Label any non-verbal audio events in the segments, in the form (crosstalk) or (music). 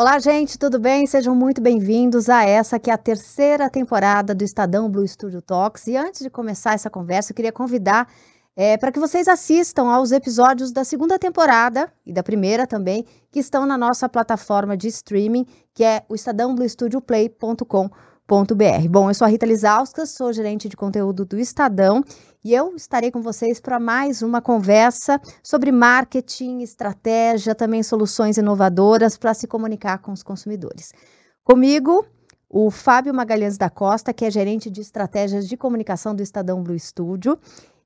Olá, gente, tudo bem? Sejam muito bem-vindos a essa que é a terceira temporada do Estadão Blue Studio Talks. E antes de começar essa conversa, eu queria convidar é, para que vocês assistam aos episódios da segunda temporada e da primeira também, que estão na nossa plataforma de streaming, que é o estadãobluestudioplay.com.br. Bom, eu sou a Rita Lizauskas, sou gerente de conteúdo do Estadão e eu estarei com vocês para mais uma conversa sobre marketing, estratégia, também soluções inovadoras para se comunicar com os consumidores. Comigo, o Fábio Magalhães da Costa, que é gerente de estratégias de comunicação do Estadão Blue Studio.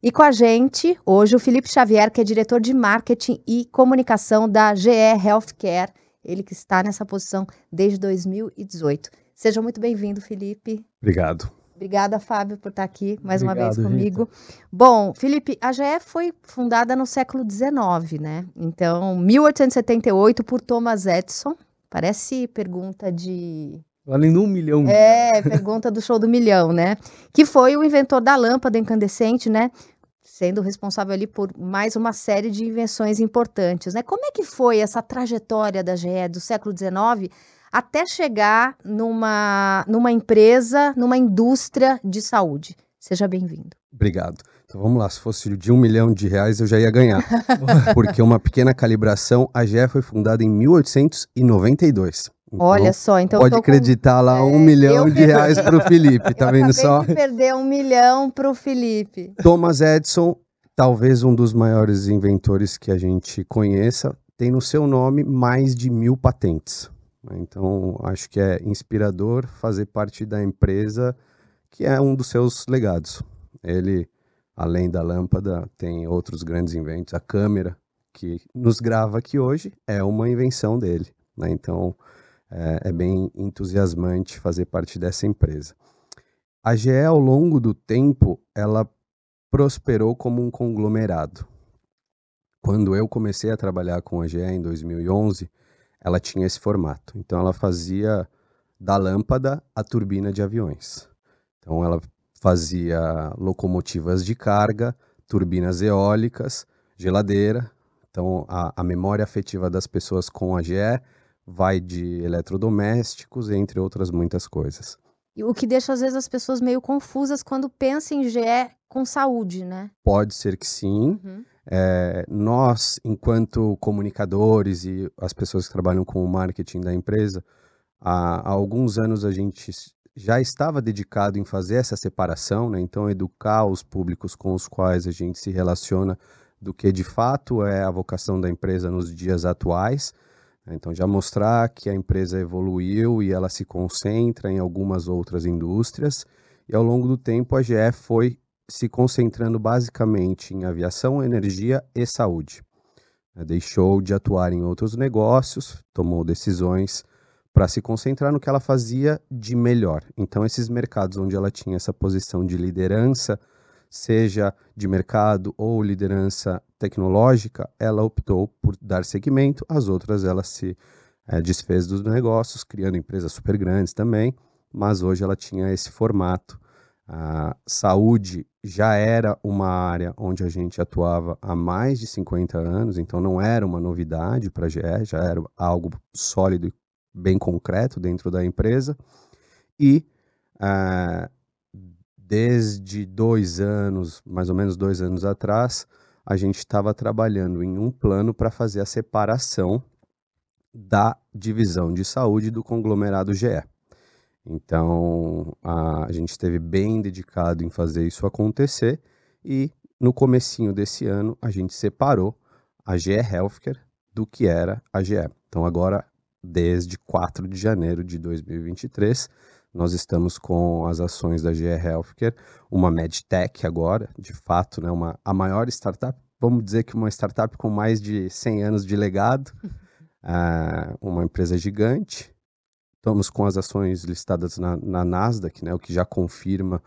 E com a gente, hoje, o Felipe Xavier, que é diretor de marketing e comunicação da GE Healthcare, ele que está nessa posição desde 2018. Seja muito bem-vindo, Felipe. Obrigado. Obrigada, Fábio, por estar aqui mais Obrigado, uma vez comigo. Rita. Bom, Felipe, a GE foi fundada no século XIX, né? Então, 1878 por Thomas Edison. Parece pergunta de. Valendo um milhão. É, pergunta do show do milhão, né? Que foi o inventor da lâmpada incandescente, né? Sendo responsável ali por mais uma série de invenções importantes, né? Como é que foi essa trajetória da GE do século XIX até chegar numa, numa empresa, numa indústria de saúde. Seja bem-vindo. Obrigado. Então vamos lá, se fosse de um milhão de reais eu já ia ganhar. (laughs) Porque uma pequena calibração, a GE foi fundada em 1892. Então, Olha só, então pode acreditar com... lá um é, milhão de (laughs) reais para o Felipe, tá eu vendo só? De perder um milhão para o Felipe. Thomas Edison, talvez um dos maiores inventores que a gente conheça, tem no seu nome mais de mil patentes. Né? Então, acho que é inspirador fazer parte da empresa que é um dos seus legados. Ele, além da lâmpada, tem outros grandes inventos. A câmera que nos grava aqui hoje é uma invenção dele. Né? Então, é, é bem entusiasmante fazer parte dessa empresa. A GE, ao longo do tempo, ela prosperou como um conglomerado. Quando eu comecei a trabalhar com a GE em 2011, ela tinha esse formato. Então ela fazia da lâmpada a turbina de aviões. Então ela fazia locomotivas de carga, turbinas eólicas, geladeira. Então a, a memória afetiva das pessoas com a GE vai de eletrodomésticos, entre outras muitas coisas. E o que deixa às vezes as pessoas meio confusas quando pensam em GE com saúde, né? Pode ser que sim. Uhum. É, nós, enquanto comunicadores e as pessoas que trabalham com o marketing da empresa, há, há alguns anos a gente já estava dedicado em fazer essa separação, né? então educar os públicos com os quais a gente se relaciona do que de fato é a vocação da empresa nos dias atuais. Então já mostrar que a empresa evoluiu e ela se concentra em algumas outras indústrias. E ao longo do tempo a GE foi se concentrando basicamente em aviação, energia e saúde. É, deixou de atuar em outros negócios, tomou decisões para se concentrar no que ela fazia de melhor. Então, esses mercados onde ela tinha essa posição de liderança, seja de mercado ou liderança tecnológica, ela optou por dar seguimento, as outras ela se é, desfez dos negócios, criando empresas super grandes também, mas hoje ela tinha esse formato a saúde já era uma área onde a gente atuava há mais de 50 anos, então não era uma novidade para a GE, já era algo sólido e bem concreto dentro da empresa. E uh, desde dois anos, mais ou menos dois anos atrás, a gente estava trabalhando em um plano para fazer a separação da divisão de saúde do conglomerado GE. Então, a, a gente esteve bem dedicado em fazer isso acontecer e no comecinho desse ano a gente separou a GE Healthcare do que era a GE. Então, agora, desde 4 de janeiro de 2023, nós estamos com as ações da GE Healthcare, uma medtech agora, de fato, né, uma, a maior startup, vamos dizer que uma startup com mais de 100 anos de legado, uh, (laughs) uma empresa gigante, Estamos com as ações listadas na, na Nasdaq, né, o que já confirma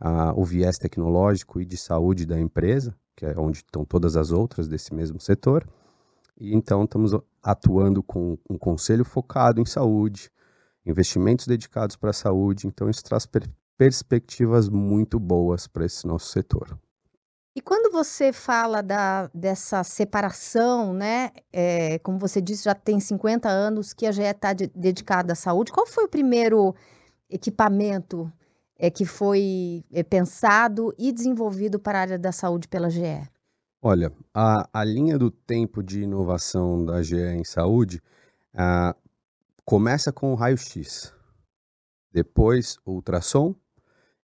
uh, o viés tecnológico e de saúde da empresa, que é onde estão todas as outras desse mesmo setor. E então estamos atuando com um conselho focado em saúde, investimentos dedicados para a saúde. Então isso traz per perspectivas muito boas para esse nosso setor. E quando você fala da, dessa separação, né? É, como você disse, já tem 50 anos que a GE está de, dedicada à saúde. Qual foi o primeiro equipamento é, que foi é, pensado e desenvolvido para a área da saúde pela GE? Olha, a, a linha do tempo de inovação da GE em saúde ah, começa com o raio-x, depois ultrassom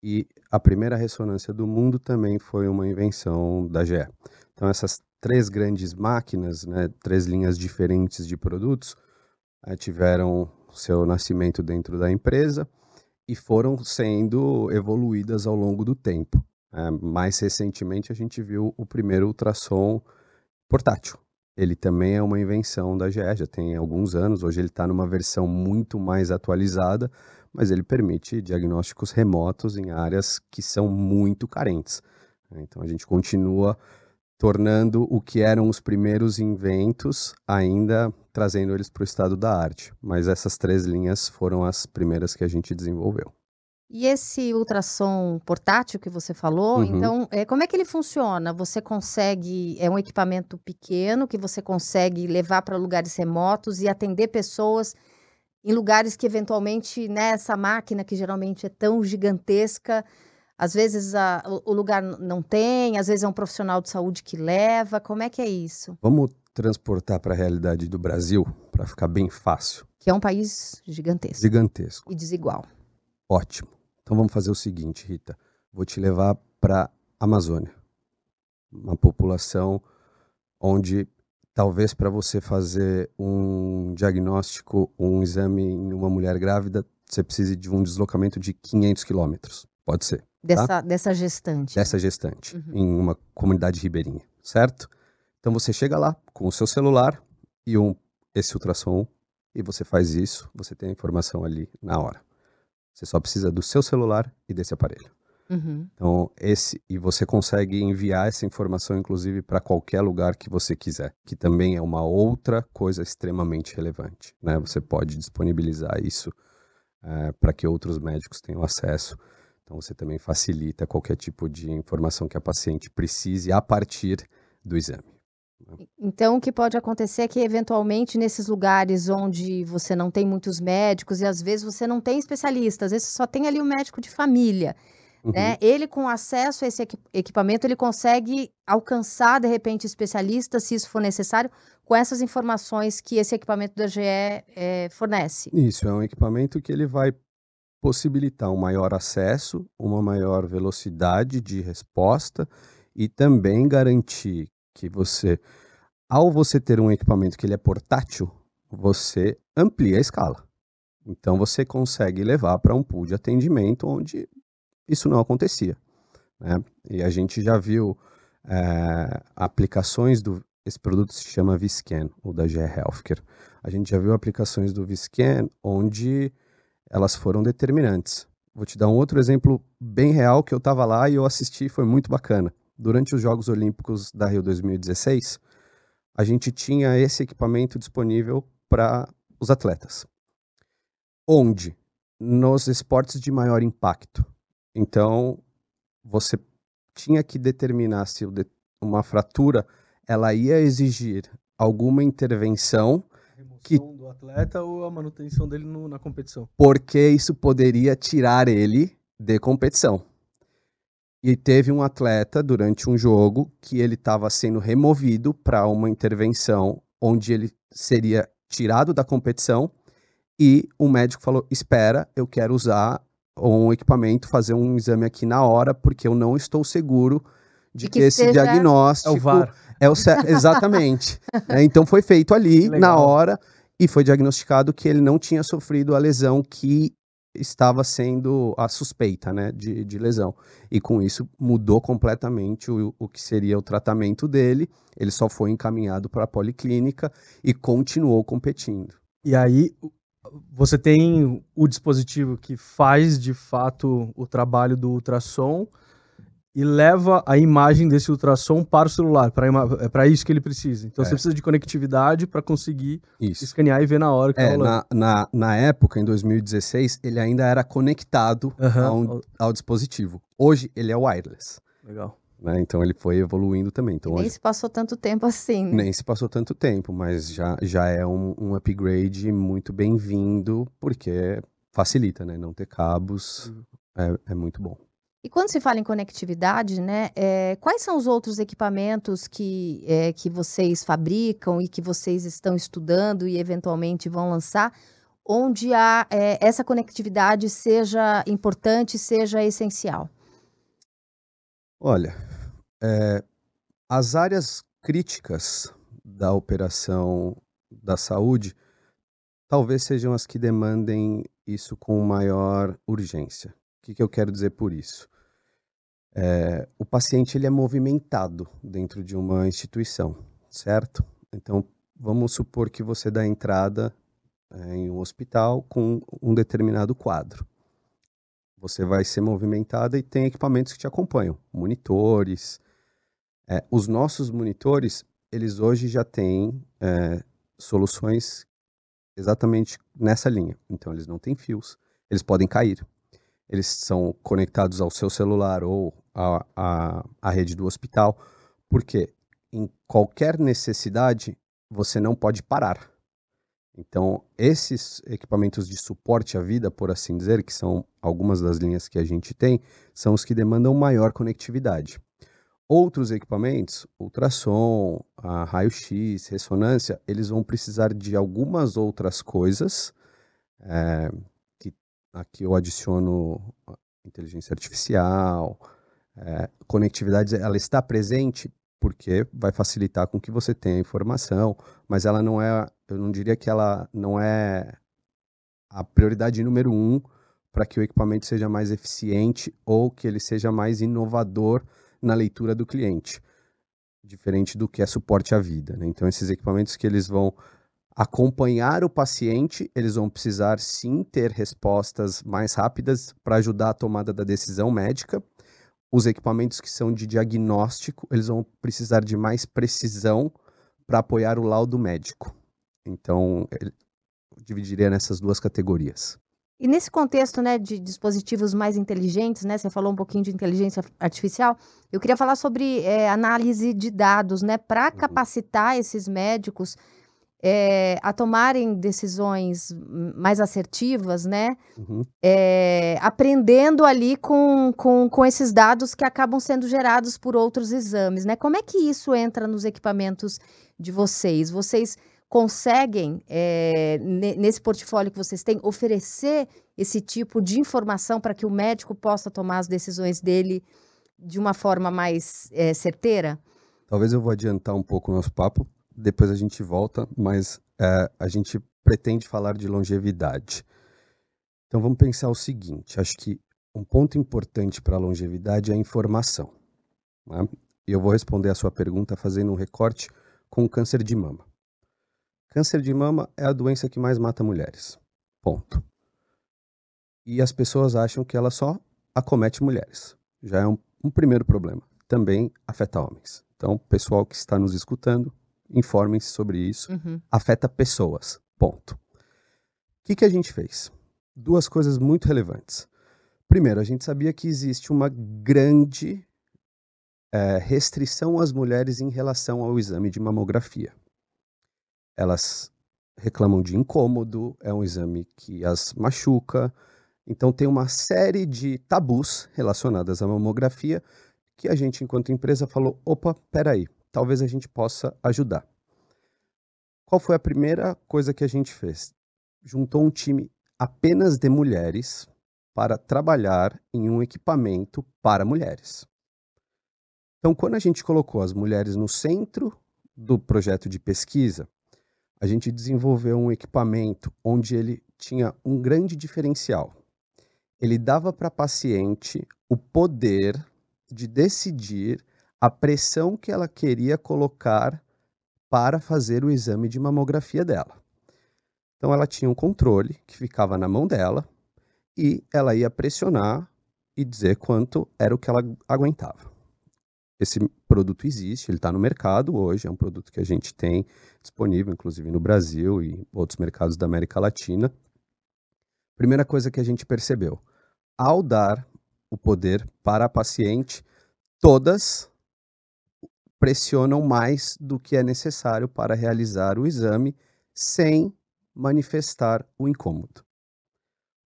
e a primeira ressonância do mundo também foi uma invenção da GE. Então essas três grandes máquinas, né, três linhas diferentes de produtos, eh, tiveram seu nascimento dentro da empresa e foram sendo evoluídas ao longo do tempo. É, mais recentemente a gente viu o primeiro ultrassom portátil. Ele também é uma invenção da GE, já tem alguns anos. Hoje ele está numa versão muito mais atualizada, mas ele permite diagnósticos remotos em áreas que são muito carentes. Então a gente continua tornando o que eram os primeiros inventos, ainda trazendo eles para o estado da arte. Mas essas três linhas foram as primeiras que a gente desenvolveu. E esse ultrassom portátil que você falou, Uhum. então, é, como é que ele funciona? Você consegue, é um equipamento pequeno que você consegue levar para lugares remotos e atender pessoas em lugares que eventualmente, né, essa máquina que geralmente é tão gigantesca, às vezes a- o, lugar não tem, às vezes é um profissional de saúde que leva. Como é que é isso? Vamos transportar para a realidade do Brasil, para ficar bem fácil. Que é um país gigantesco Gigantesco. e desigual. Ótimo. Então vamos fazer o seguinte, Rita. Vou te levar para Amazônia, uma população onde talvez para você fazer um diagnóstico, um exame em uma mulher grávida, você precise de um deslocamento de 500 quilômetros. Pode ser, Dessa, dessa gestante. dessa gestante, Uhum. em uma comunidade ribeirinha, certo? Então você chega lá com o seu celular e um, esse ultrassom e você faz isso, você tem a informação ali na hora. Você só precisa do seu celular e desse aparelho. Uhum. Então, esse e você consegue enviar essa informação inclusive para qualquer lugar que você quiser, que também é uma outra coisa extremamente relevante, né? Você pode disponibilizar isso para que outros médicos tenham acesso. Então, você também facilita qualquer tipo de informação que a paciente precise a partir do exame. Então, o que pode acontecer é que, eventualmente, nesses lugares onde você não tem muitos médicos e às vezes você não tem especialista, às vezes só tem ali o médico de família, Uhum. né? Ele, com acesso a esse equi- equipamento, ele consegue alcançar, de repente, especialistas, se isso for necessário, com essas informações que esse equipamento da GE eh, fornece. Isso é um equipamento que ele vai possibilitar um maior acesso, uma maior velocidade de resposta e também garantir que você, ao você ter um equipamento que ele é portátil, você amplia a escala. Então você consegue levar para um pool de atendimento onde isso não acontecia. né? E a gente já viu eh, aplicações do esse produto se chama Viscan, ou da GE Healthcare. A gente já viu aplicações do Viscan onde elas foram determinantes. Vou te dar um outro exemplo bem real que eu estava lá e eu assisti, foi muito bacana. Durante os Jogos Olímpicos da Rio 2016, a gente tinha esse equipamento disponível para os atletas. Onde? Nos esportes de maior impacto. Então, você tinha que determinar se uma fratura ela ia exigir alguma intervenção que- do atleta ou a manutenção dele no- na competição? porque isso poderia tirar ele de competição. E teve um atleta durante um jogo que ele estava sendo removido para uma intervenção onde ele seria tirado da competição e o médico falou: "Espera, eu quero usar um equipamento, fazer um exame aqui na hora, porque eu não estou seguro de que, que esse seja- É diagnóstico o VAR. é o cer- exatamente. (laughs) né? Então foi feito ali Que na legal. hora e foi diagnosticado que ele não tinha sofrido a lesão que estava sendo a suspeita, né, de, de lesão. E com isso mudou completamente o, o que seria o tratamento dele. Ele só foi encaminhado para a policlínica e continuou competindo. E aí você tem o dispositivo que faz de fato o trabalho do ultrassom e leva a imagem desse ultrassom para o celular, para é para isso que ele precisa. Então É. você precisa de conectividade para conseguir Isso. escanear e ver na hora que tá É, na, na, na época, em 2016, ele ainda era conectado Aham. ao, ao dispositivo. Hoje, ele é wireless. Legal. Né? Então ele foi evoluindo também. Então, nem hoje... se passou tanto tempo assim. Né? Nem se passou tanto tempo, mas já, já é um, um upgrade muito bem-vindo, porque facilita, né? Não ter cabos uhum. é, é muito bom. E quando se fala em conectividade, né, é, quais são os outros equipamentos que, é, que vocês fabricam e que vocês estão estudando e eventualmente vão lançar, onde a, é, essa conectividade seja importante, seja essencial? Olha, é, as áreas críticas da operação da saúde talvez sejam as que demandem isso com maior urgência. O que, que eu quero dizer por isso? É, o paciente ele é movimentado dentro de uma instituição, certo? Então, vamos supor que você dá entrada é, em um hospital com um determinado quadro. Você vai ser movimentada e tem equipamentos que te acompanham, monitores. É, os nossos monitores, eles hoje já têm é, soluções exatamente nessa linha. Então, eles não têm fios, eles podem cair eles são conectados ao seu celular ou à, à, rede do hospital, porque em qualquer necessidade você não pode parar. Então, esses equipamentos de suporte à vida, por assim dizer, que são algumas das linhas que a gente tem, são os que demandam maior conectividade. Outros equipamentos, ultrassom, raio-x, ressonância, eles vão precisar de algumas outras coisas, é, Aqui eu adiciono inteligência artificial, é, conectividade, ela está presente porque vai facilitar com que você tenha informação, mas ela não é, eu não diria que ela não é a prioridade número um para que o equipamento seja mais eficiente ou que ele seja mais inovador na leitura do cliente, diferente do que é suporte à vida. Né? Então, esses equipamentos que eles vão acompanhar o paciente, eles vão precisar sim ter respostas mais rápidas para ajudar a tomada da decisão médica. Os equipamentos que são de diagnóstico, eles vão precisar de mais precisão para apoiar o laudo médico. Então, dividiria nessas duas categorias. E nesse contexto né, de dispositivos mais inteligentes, né, você falou um pouquinho de inteligência artificial, eu queria falar sobre é, análise de dados, né, para uhum. capacitar esses médicos é, a tomarem decisões mais assertivas, né? Uhum. É, aprendendo ali com, com, com esses dados que acabam sendo gerados por outros exames, né? Como é que isso entra nos equipamentos de vocês? Vocês conseguem, é, nesse portfólio que vocês têm, oferecer esse tipo de informação para que o médico possa tomar as decisões dele de uma forma mais certeira? Talvez eu vou adiantar um pouco o nosso papo depois a gente volta, mas é, a gente pretende falar de longevidade. Então vamos pensar o seguinte: acho que um ponto importante para a longevidade é a informação. Né? Eu vou responder a sua pergunta fazendo um recorte com o câncer de mama. Câncer de mama é a doença que mais mata mulheres. Ponto. E as pessoas acham que ela só acomete mulheres. Já é um, um primeiro problema. Também afeta homens. Então, pessoal que está nos escutando, informem-se sobre isso. Uhum. Afeta pessoas. Ponto. O que, que a gente fez? Duas coisas muito relevantes. Primeiro, a gente sabia que existe uma grande é, restrição às mulheres em relação ao exame de mamografia. Elas reclamam de incômodo, é um exame que as machuca. Então, tem uma série de tabus relacionadas à mamografia que a gente, enquanto empresa, falou: opa, peraí, talvez a gente possa ajudar. Qual foi a primeira coisa que a gente fez? Juntou um time apenas de mulheres para trabalhar em um equipamento para mulheres. Então, quando a gente colocou as mulheres no centro do projeto de pesquisa, a gente desenvolveu um equipamento onde ele tinha um grande diferencial. Ele dava para a paciente o poder de decidir a pressão que ela queria colocar para fazer o exame de mamografia dela. Então ela tinha um controle que ficava na mão dela e ela ia pressionar e dizer quanto era o que ela aguentava. Esse produto existe, ele está no mercado hoje, é um produto que a gente tem disponível, inclusive no Brasil e outros mercados da América Latina. Primeira coisa que a gente percebeu: ao dar o poder para a paciente, todas pressionam mais do que é necessário para realizar o exame sem manifestar o incômodo.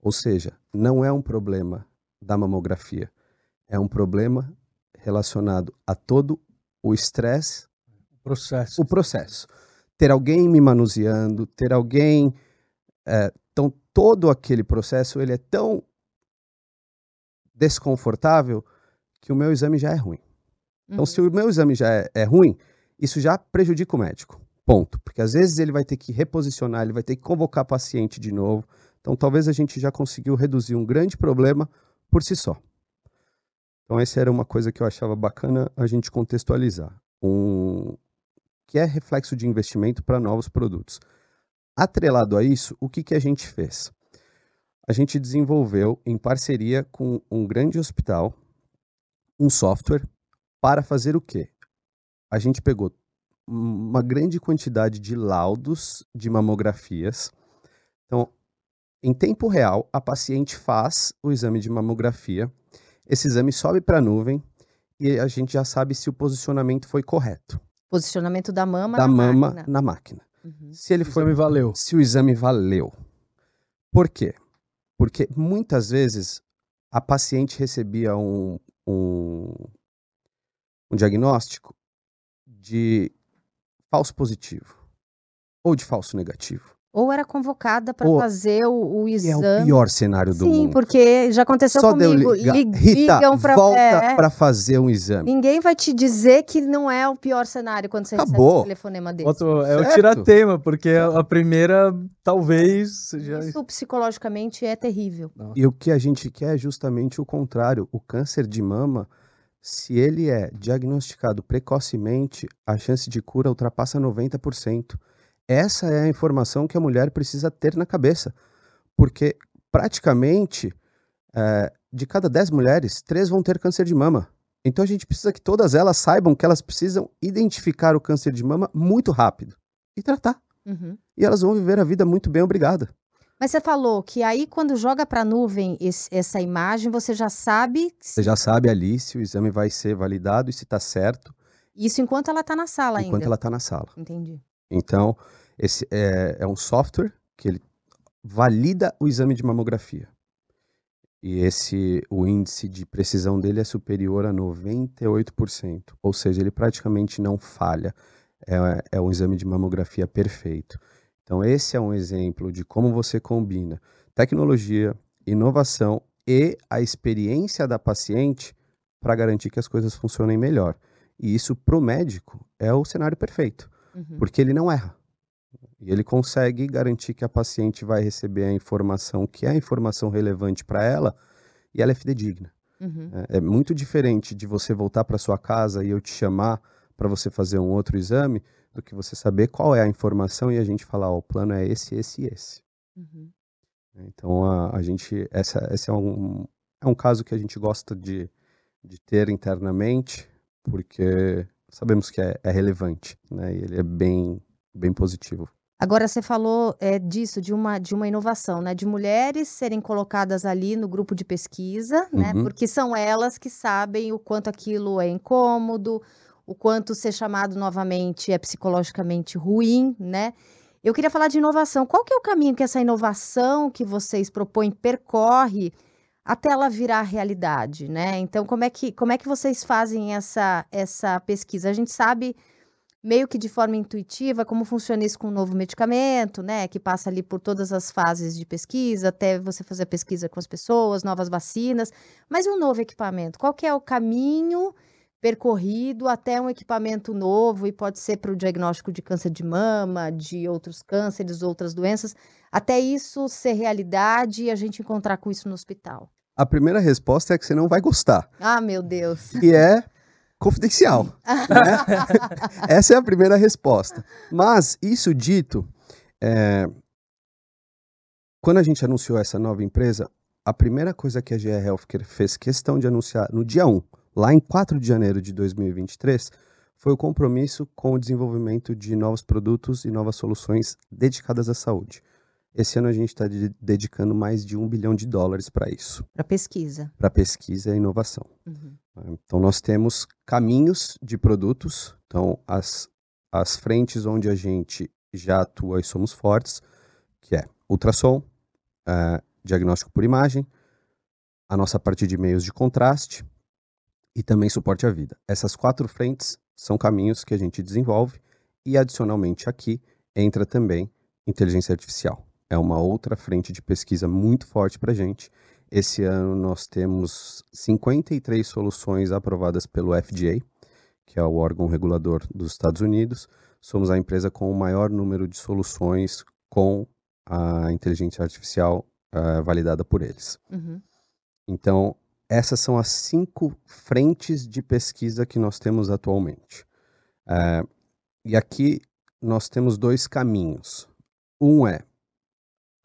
Ou seja, não é um problema da mamografia, é um problema relacionado a todo o estresse, processo. o processo. Ter alguém me manuseando, ter alguém. É, então, todo aquele processo ele é tão desconfortável que o meu exame já é ruim. Então, uhum. se o meu exame já é, é ruim, isso já prejudica o médico. Ponto. Porque às vezes ele vai ter que reposicionar, ele vai ter que convocar paciente de novo. Então, talvez a gente já conseguiu reduzir um grande problema por si só. Então, essa era uma coisa que eu achava bacana a gente contextualizar. Um, que é reflexo de investimento para novos produtos. Atrelado a isso, o que, que a gente fez? A gente desenvolveu, em parceria com um grande hospital, um software para fazer o quê? A gente pegou uma grande quantidade de laudos de mamografias. Então, em tempo real, a paciente faz o exame de mamografia, esse exame sobe para a nuvem e a gente já sabe se o posicionamento foi correto. Posicionamento da mama da na mama máquina. na máquina. Uhum. Se ele o foi exame valeu. Se o exame valeu. Por quê? Porque muitas vezes a paciente recebia um, um, um diagnóstico de falso positivo ou de falso negativo. Ou era convocada para fazer o, o exame. É o pior cenário do Sim, mundo. Sim, porque já aconteceu Só comigo. Liga, Lig Rita, ligam pra, volta é, para fazer um exame. Ninguém vai te dizer que não é o pior cenário quando você Acabou. recebe um telefonema desse. Outro, é o tiratema, porque a primeira talvez seja. Isso psicologicamente é terrível. E o que a gente quer é justamente o contrário. O câncer de mama, se ele é diagnosticado precocemente, a chance de cura ultrapassa 90%. Essa é a informação que a mulher precisa ter na cabeça. Porque praticamente é, de cada 10 mulheres, 3 vão ter câncer de mama. Então a gente precisa que todas elas saibam que elas precisam identificar o câncer de mama muito rápido e tratar. Uhum. E elas vão viver a vida muito bem, obrigada. Mas você falou que aí quando joga para a nuvem esse, essa imagem, você já sabe. Você já sabe ali se o exame vai ser validado e se está certo. Isso enquanto ela está na sala enquanto ainda. ela está na sala. Entendi. Então, esse é, é um software que ele valida o exame de mamografia. E esse, o índice de precisão dele é superior a 98%. Ou seja, ele praticamente não falha. É, é um exame de mamografia perfeito. Então, esse é um exemplo de como você combina tecnologia, inovação e a experiência da paciente para garantir que as coisas funcionem melhor. E isso, para o médico, é o cenário perfeito, Uhum. porque ele não erra. E ele consegue garantir que a paciente vai receber a informação que é a informação relevante para ela e ela é fidedigna. Uhum. É, é muito diferente de você voltar para sua casa e eu te chamar para você fazer um outro exame do que você saber qual é a informação e a gente falar, ó, o plano é esse, esse e esse. Uhum. Então a, a gente, essa, esse é um, é um caso que a gente gosta de, de ter internamente, porque sabemos que é, é relevante, né? E ele é bem, bem positivo. Agora você falou é, disso, de uma, de uma inovação, né? De mulheres serem colocadas ali no grupo de pesquisa, né? Uhum. Porque são elas que sabem o quanto aquilo é incômodo, o quanto ser chamado novamente é psicologicamente ruim, né? Eu queria falar de inovação. Qual que é o caminho que essa inovação que vocês propõem percorre até ela virar realidade, né? Então, como é que, como é que vocês fazem essa, essa pesquisa? A gente sabe meio que de forma intuitiva como funciona isso com um novo medicamento, né? Que passa ali por todas as fases de pesquisa, até você fazer a pesquisa com as pessoas, novas vacinas. Mas um novo equipamento? Qual é o caminho percorrido até um equipamento novo e pode ser para o diagnóstico de câncer de mama, de outros cânceres, outras doenças, até isso ser realidade e a gente encontrar com isso no hospital? A primeira resposta é que você não vai gostar, Ah, meu Deus. que é confidencial. né? (laughs) Essa é a primeira resposta. Mas, isso dito, é, quando a gente anunciou essa nova empresa, a primeira coisa que a GE Healthcare fez questão de anunciar no dia 1, lá em 4 de janeiro de 2023, foi o compromisso com o desenvolvimento de novos produtos e novas soluções dedicadas à saúde. Esse ano a gente está de- dedicando mais de um bilhão de dólares para isso, Para pesquisa. para pesquisa e inovação. Uhum. Então, nós temos caminhos de produtos, então, as, as frentes onde a gente já atua e somos fortes, que é ultrassom, uh, diagnóstico por imagem, a nossa parte de meios de contraste e também suporte à vida. Essas quatro frentes são caminhos que a gente desenvolve e, adicionalmente, aqui entra também inteligência artificial. É uma outra frente de pesquisa muito forte para a gente esse ano nós temos 53 soluções aprovadas pelo FDA, que é o órgão regulador dos Estados Unidos. Somos a empresa com o maior número de soluções com a inteligência artificial uh, validada por eles. Uhum. Então, essas são as cinco frentes de pesquisa que nós temos atualmente. Uh, e aqui nós temos dois caminhos. Um é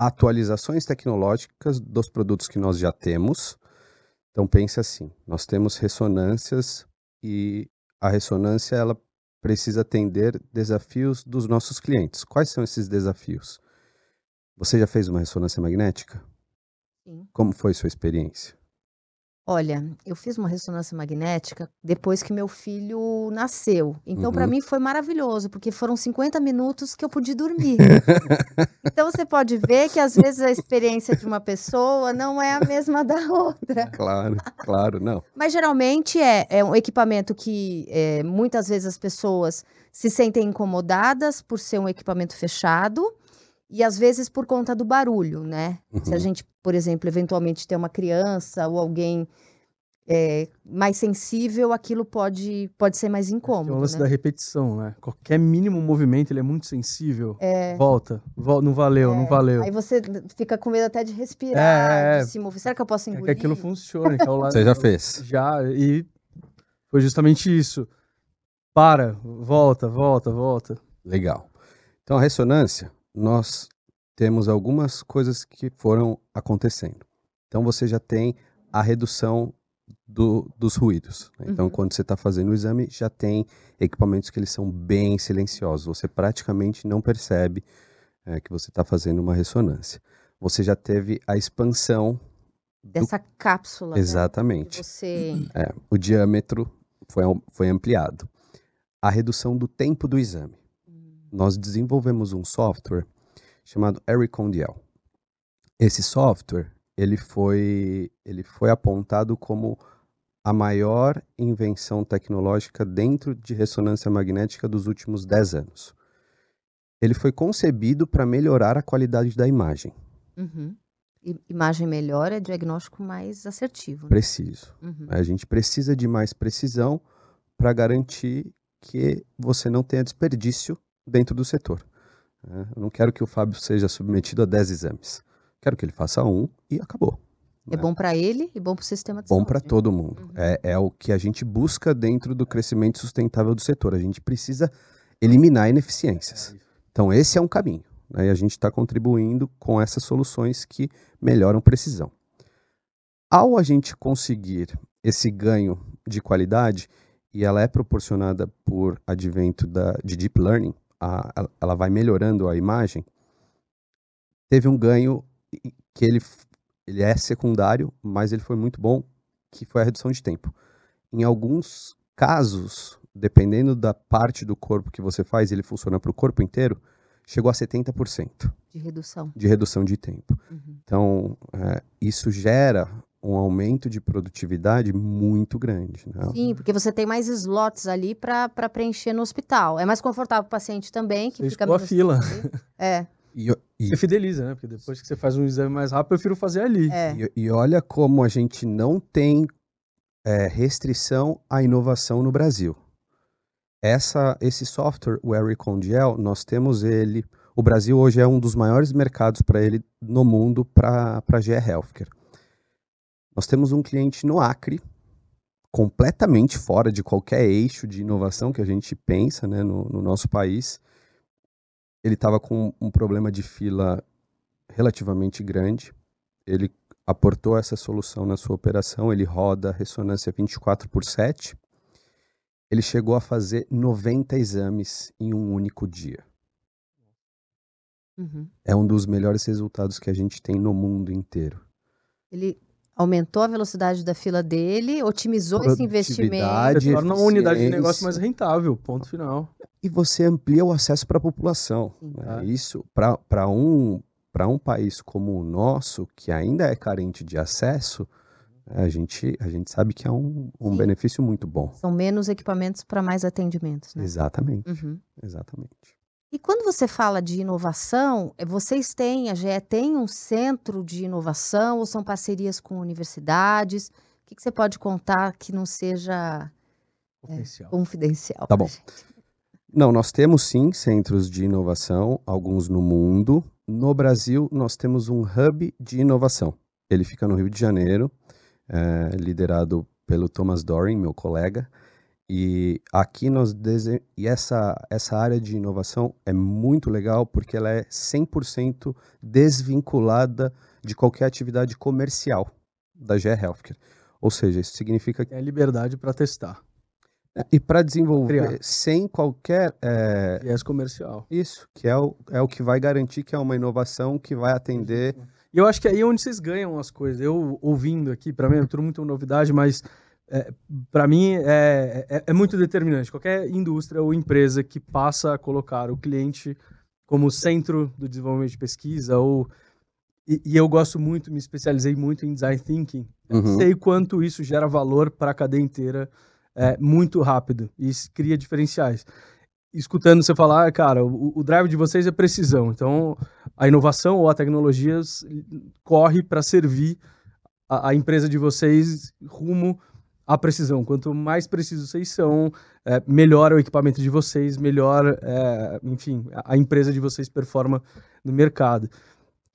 atualizações tecnológicas dos produtos que nós já temos. Então pense assim, nós temos ressonâncias e a ressonância ela precisa atender desafios dos nossos clientes. Quais são esses desafios? Você já fez uma ressonância magnética? Sim. Como foi sua experiência? Olha, eu fiz uma ressonância magnética depois que meu filho nasceu. Então, uhum. para mim foi maravilhoso, porque foram 50 minutos que eu pude dormir. (laughs) então, você pode ver que às vezes a experiência de uma pessoa não é a mesma da outra. Claro, claro, não. Mas geralmente é, é um equipamento que é, muitas vezes as pessoas se sentem incomodadas por ser um equipamento fechado e às vezes por conta do barulho, né? Uhum. Se a uhum. gente, por exemplo, eventualmente tem uma criança ou alguém é, mais sensível, aquilo pode, pode ser mais incômodo. É o lance né? da repetição, né? Qualquer mínimo movimento, ele é muito sensível. É... Volta, volta, não valeu, é... não valeu. Aí você fica com medo até de respirar, é... de se mover. Será que eu posso engolir? É que aquilo funcione. Que é lado... (laughs) você já fez? Já, e foi justamente isso. Para, volta, volta, volta. Legal. Então a ressonância nós temos algumas coisas que foram acontecendo. Então você já tem a redução do, dos ruídos. Né? Então, uhum. quando você está fazendo o exame, já tem equipamentos que eles são bem silenciosos. Você praticamente não percebe é, que você está fazendo uma ressonância. Você já teve a expansão dessa do... cápsula. Né? Exatamente. Né? Você... É, o diâmetro foi, foi ampliado. A redução do tempo do exame nós desenvolvemos um software chamado Ericondiel. Esse software ele foi, ele foi apontado como a maior invenção tecnológica dentro de ressonância magnética dos últimos 10 anos. Ele foi concebido para melhorar a qualidade da imagem. Uhum. imagem melhor é diagnóstico mais assertivo. Né? Preciso. Uhum. A gente precisa de mais precisão para garantir que você não tenha desperdício dentro do setor. Né? Eu não quero que o Fábio seja submetido a 10 exames. Quero que ele faça um e acabou. É né? bom para ele e bom para o sistema de bom para todo mundo. Uhum. É, é o que a gente busca dentro do crescimento sustentável do setor. A gente precisa eliminar ineficiências. Então, esse é um caminho. Né? E a gente está contribuindo com essas soluções que melhoram precisão. Ao a gente conseguir esse ganho de qualidade, e ela é proporcionada por advento da, de deep learning, a, ela vai melhorando a imagem, teve um ganho que ele, ele é secundário, mas ele foi muito bom, que foi a redução de tempo. Em alguns casos, dependendo da parte do corpo que você faz, ele funciona para o corpo inteiro, chegou a 70%. De redução. De redução de tempo. Uhum. Então, é, isso gera um aumento de produtividade muito grande. Né? Sim, porque você tem mais slots ali para preencher no hospital. É mais confortável para o paciente também, que você fica a fila. (laughs) É. E, e, você fideliza, né? Porque depois que você faz um exame mais rápido, eu prefiro fazer ali. É. E, e, olha como a gente não tem é, restrição à inovação no Brasil. Essa, esse software, o Ericondiel, nós temos ele. O Brasil hoje é um dos maiores mercados para ele no mundo para a GE Healthcare. Nós temos um cliente no Acre, completamente fora de qualquer eixo de inovação que a gente pensa né, no, no nosso país. Ele estava com um problema de fila relativamente grande. Ele aportou essa solução na sua operação. Ele roda ressonância 24 por 7. Ele chegou a fazer 90 exames em um único dia. Uhum. É um dos melhores resultados que a gente tem no mundo inteiro. Ele aumentou a velocidade da fila dele, otimizou esse investimento. Torna uma unidade de negócio mais rentável, ponto final. E você amplia o acesso para a população. Né? Isso, para um, um país como o nosso, que ainda é carente de acesso, a gente, a gente sabe que é um, um benefício muito bom. São menos equipamentos para mais atendimentos. Né? Exatamente. Uhum. Exatamente. E quando você fala de inovação, eh, vocês têm, a GE tem um centro de inovação ou são parcerias com universidades? O que, que você pode contar que não seja confidencial? É, confidencial tá bom. Não, nós temos sim centros de inovação, alguns no mundo. No Brasil, nós temos um hub de inovação. Ele fica no Rio de Janeiro, é, liderado pelo Thomas Doring, meu colega. E aqui nós dese... e essa essa área de inovação é muito legal porque ela é 100% desvinculada de qualquer atividade comercial da GE Healthcare. Ou seja, isso significa que é liberdade para testar. É, e para desenvolver Criar. sem qualquer. É... Viés comercial. Isso, que é o, é o que vai garantir que é uma inovação que vai atender. E eu acho que aí é onde vocês ganham as coisas. Eu ouvindo aqui, para mim é tudo muito novidade, mas é, para mim é, é, é, muito determinante. Qualquer indústria ou empresa que passa a colocar o cliente como centro do desenvolvimento de pesquisa ou e, e eu gosto muito, me especializei muito em design thinking. Uhum. Sei quanto isso gera valor para a cadeia inteira é, muito rápido e cria diferenciais. Escutando você falar, cara, o, o drive de vocês é precisão. Então, a inovação ou a tecnologia corre para servir a, a empresa de vocês rumo a precisão. Quanto mais precisos vocês são, é, melhor é o equipamento de vocês, melhor, é, enfim, a, a, empresa de vocês performa no mercado.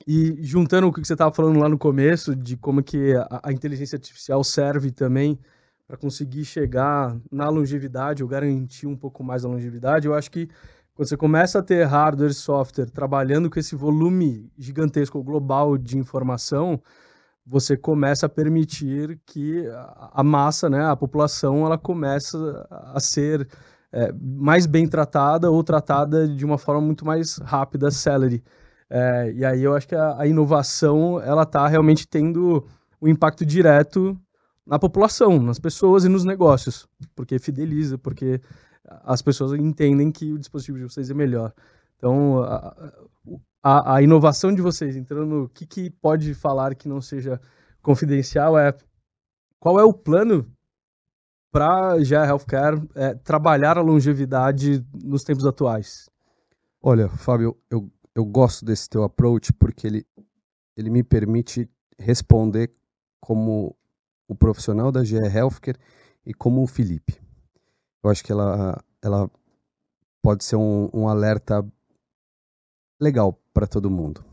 E juntando o que você estava falando lá no começo, de como que a, a inteligência artificial serve também para conseguir chegar na longevidade ou garantir um pouco mais a longevidade, eu acho que quando você começa a ter hardware e software trabalhando com esse volume gigantesco global de informação, você começa a permitir que a massa, né, a população, ela começa a ser é, mais bem tratada ou tratada de uma forma muito mais rápida, celery. É, e aí eu acho que a, a inovação ela está realmente tendo um impacto direto na população, nas pessoas e nos negócios, porque fideliza, porque as pessoas entendem que o dispositivo de vocês é melhor. Então, a, a, a inovação de vocês, entrando no que, que pode falar que não seja confidencial, é qual é o plano para a GE Healthcare é, trabalhar a longevidade nos tempos atuais? Olha, Fábio, eu, eu gosto desse teu approach porque ele, ele me permite responder como o profissional da GE Healthcare e como o Felipe. Eu acho que ela, ela pode ser um, um alerta legal para todo mundo.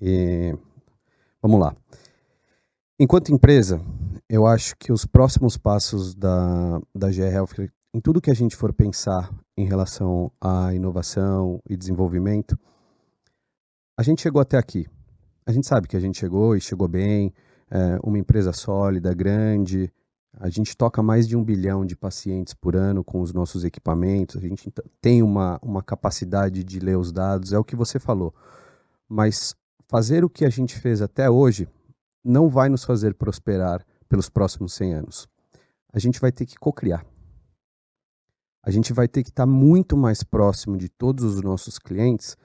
E, vamos lá. Enquanto empresa, eu acho que os próximos passos da, da GE em tudo que a gente for pensar em relação à inovação e desenvolvimento, a gente chegou até aqui. A gente sabe que a gente chegou e chegou bem, é, uma empresa sólida, grande. A gente toca mais de um bilhão de pacientes por ano com os nossos equipamentos. A gente tem uma, uma capacidade de ler os dados, é o que você falou. Mas fazer o que a gente fez até hoje não vai nos fazer prosperar pelos próximos 100 anos. A gente vai ter que cocriar. A gente vai ter que estar muito mais próximo de todos os nossos clientes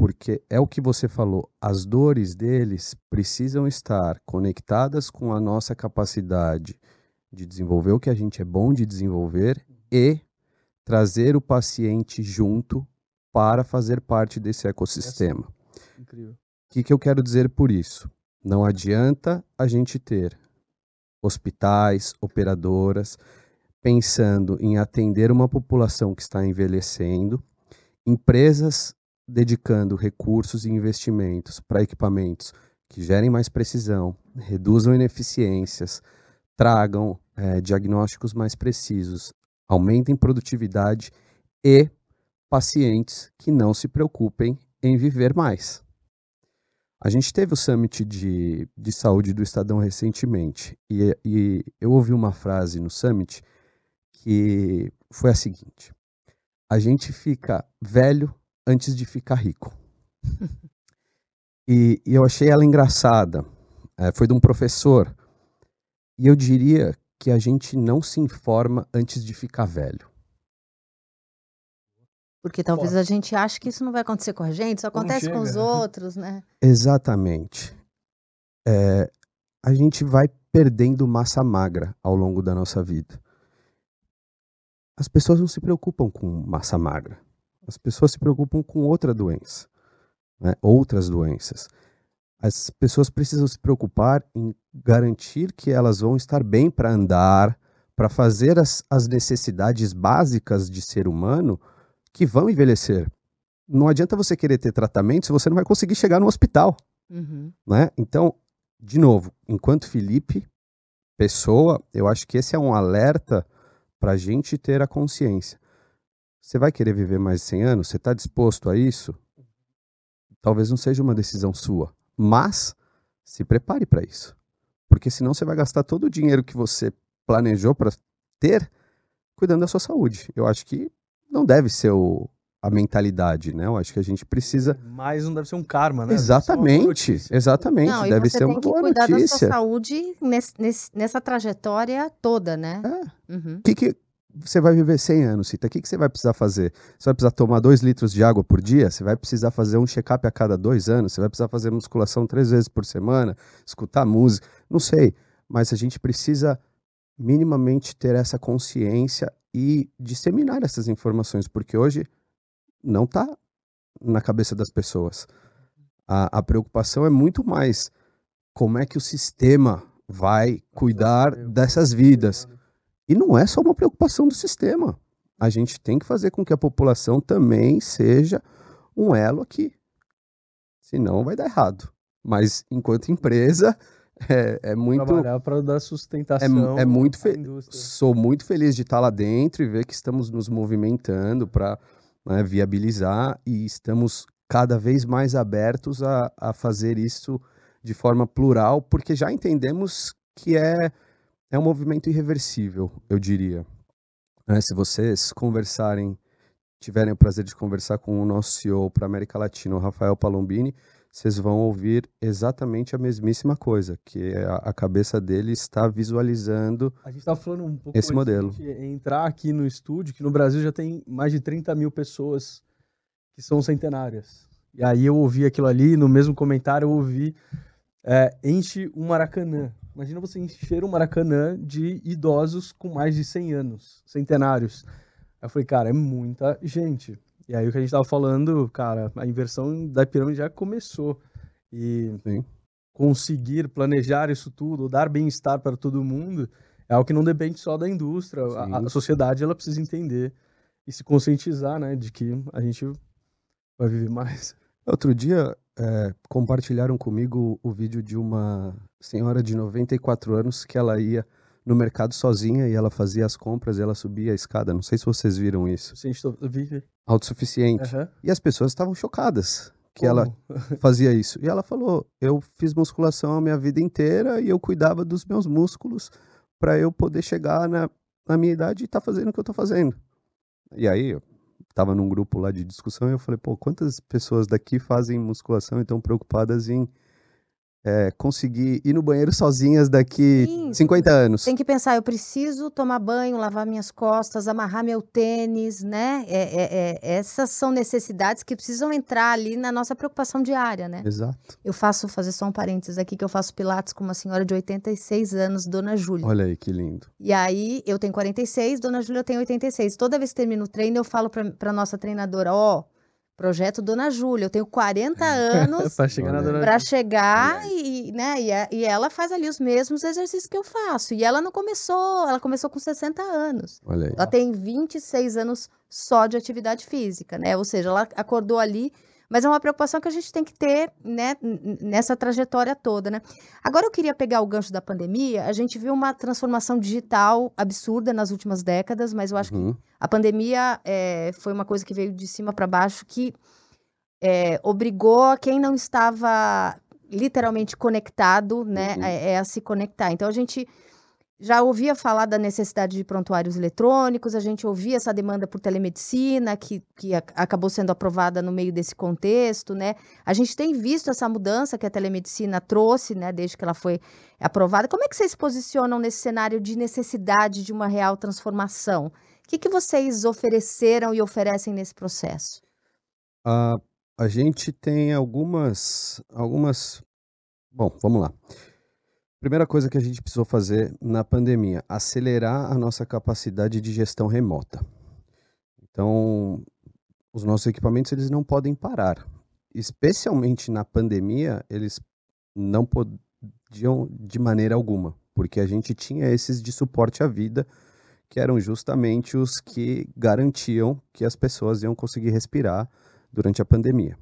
porque é o que você falou, as dores deles precisam estar conectadas com a nossa capacidade de desenvolver o que a gente é bom de desenvolver e trazer o paciente junto para fazer parte desse ecossistema. Incrível. O que, que eu quero dizer por isso? Não adianta a gente ter hospitais, operadoras, pensando em atender uma população que está envelhecendo, empresas dedicando recursos e investimentos para equipamentos que gerem mais precisão, reduzam ineficiências, tragam é, diagnósticos mais precisos, aumentem produtividade e pacientes que não se preocupem em viver mais. A gente teve o Summit de, de Saúde do Estadão recentemente e, e eu ouvi uma frase no Summit que foi a seguinte: a gente fica velho antes de ficar rico. (laughs) e, e, eu achei ela engraçada. É, foi de um professor E eu diria que a gente não se informa antes de ficar velho. Porque talvez a gente ache que isso não vai acontecer com a gente, isso acontece com os outros, né? Exatamente. É, a gente vai perdendo massa magra ao longo da nossa vida. As pessoas não se preocupam com massa magra. As pessoas se preocupam com outra doença, né? outras doenças. As pessoas precisam se preocupar em garantir que elas vão estar bem para andar, para fazer as, as necessidades básicas de ser humano que vão envelhecer. Não adianta você querer ter tratamento se você não vai conseguir chegar no hospital. Uhum. Né? Então, de novo, enquanto Felipe, pessoa, eu acho que esse é um alerta para a gente ter a consciência. Você vai querer viver mais de 100 anos? Você está disposto a isso? Talvez não seja uma decisão sua, mas se prepare para isso. Porque senão você vai gastar todo o dinheiro que você planejou para ter cuidando da sua saúde. Eu acho que não deve ser o, a mentalidade, né? Eu acho que a gente precisa. Mas não deve ser um karma, né? Exatamente, exatamente. Não, deve ser uma boa notícia. Tem que cuidar da sua saúde nesse, nesse, nessa trajetória toda, né? É. Uhum. Que que você vai viver 100 anos, Cita? O que, que você vai precisar fazer? Você vai precisar tomar 2 litros de água por dia? Você vai precisar fazer um check-up a cada dois anos? Você vai precisar fazer musculação três vezes por semana? Escutar música? Não sei. Mas a gente precisa minimamente ter essa consciência e disseminar essas informações, porque hoje não está na cabeça das pessoas. A, a, preocupação é muito mais como é que o sistema vai cuidar dessas vidas. E não é só uma preocupação do sistema. A gente tem que fazer com que a população também seja um elo aqui. Senão vai dar errado. Mas enquanto empresa, (laughs) é, é muito. Trabalhar para dar sustentação. É, é muito fe... Sou muito feliz de estar lá dentro e ver que estamos nos movimentando para né, viabilizar e estamos cada vez mais abertos a, a fazer isso de forma plural, porque já entendemos que é, é um movimento irreversível, eu diria. Né, se vocês conversarem, tiverem o prazer de conversar com o nosso CEO para América Latina, o Rafael Palombini, vocês vão ouvir exatamente a mesmíssima coisa, que é a, a cabeça dele está visualizando a gente tá falando um pouco esse modelo. entrar aqui no estúdio, que no Brasil já tem mais de 30 mil pessoas que são centenárias. E aí eu ouvi aquilo ali, no mesmo comentário eu ouvi é, enche o Maracanã. Imagina você encher o Maracanã de idosos com mais de 100 anos, centenários. Aí eu falei, cara, é muita gente. E aí o que a gente tava falando, cara, a inversão da pirâmide já começou. E Sim. conseguir planejar isso tudo, dar bem-estar para todo mundo, é algo que não depende só da indústria. A, a, sociedade ela precisa entender e se conscientizar, né, de que a gente vai viver mais. Outro dia é, compartilharam comigo o vídeo de uma senhora de 94 anos que ela ia no mercado sozinha e ela fazia as compras e ela subia a escada. Não sei se vocês viram isso. Sim, estou, vi. Autossuficiente. Uhum. E as pessoas estavam chocadas que Como? ela (laughs) fazia isso. E ela falou: Eu fiz musculação a minha vida inteira e eu cuidava dos meus músculos para eu poder chegar na, na minha idade e estar tá fazendo o que eu estou fazendo. E aí, eu tava num grupo lá de discussão e eu falei: Pô, quantas pessoas daqui fazem musculação e estão preocupadas em é, conseguir ir no banheiro sozinhas daqui Sim, 50 anos. Tem que pensar, eu preciso tomar banho, lavar minhas costas, amarrar meu tênis, né? É, é, é, essas são necessidades que precisam entrar ali na nossa preocupação diária, né? Exato. Eu faço, fazer só um parênteses aqui, que eu faço pilates com uma senhora de 86 anos, Dona Júlia. Olha aí, que lindo. E aí, eu tenho 46, Dona Júlia tem 86. Toda vez que termino o treino, eu falo para nossa treinadora, ó... Oh, Projeto Dona Júlia. Eu tenho 40 (laughs) anos para chegar, e, né, e, e, ela faz ali os mesmos exercícios que eu faço. E ela não começou, ela começou com 60 anos. Ela tem 26 anos só de atividade física, né? Ou seja, ela acordou ali mas é uma preocupação que a gente tem que ter né, nessa trajetória toda. Né? Agora eu queria pegar o gancho da pandemia. A gente viu uma transformação digital absurda nas últimas décadas, mas eu acho uhum. que a pandemia é, foi uma coisa que veio de cima para baixo que é, obrigou quem não estava literalmente conectado né, uhum. a, é, a se conectar. Então a gente já ouvia falar da necessidade de prontuários eletrônicos, a gente ouvia essa demanda por telemedicina, que, que a, acabou sendo aprovada no meio desse contexto, né? A gente tem visto essa mudança que a telemedicina trouxe, né, desde que ela foi aprovada. Como é que vocês se posicionam nesse cenário de necessidade de uma real transformação? O que, que vocês ofereceram e oferecem nesse processo? Uh, a gente tem algumas, algumas. Bom, vamos lá. Primeira coisa que a gente precisou fazer na pandemia, acelerar a nossa capacidade de gestão remota. Então, os nossos equipamentos eles não podem parar. Especialmente na pandemia, eles não podiam de maneira alguma, porque a gente tinha esses de suporte à vida, que eram justamente os que garantiam que as pessoas iam conseguir respirar durante a pandemia.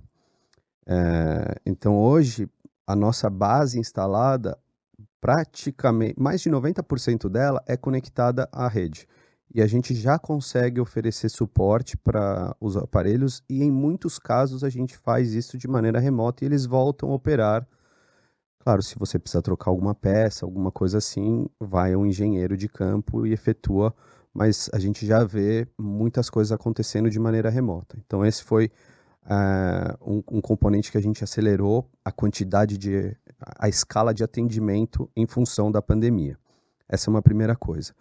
É, então, hoje, a nossa base instalada praticamente mais de 90% dela é conectada à rede. E a gente já consegue oferecer suporte para os aparelhos e em muitos casos a gente faz isso de maneira remota e eles voltam a operar. Claro, se você precisar trocar alguma peça, alguma coisa assim, vai um engenheiro de campo e efetua, mas a gente já vê muitas coisas acontecendo de maneira remota. Então esse foi uh, um, um, componente que a gente acelerou a quantidade de a escala de atendimento em função da pandemia. Essa é uma primeira coisa.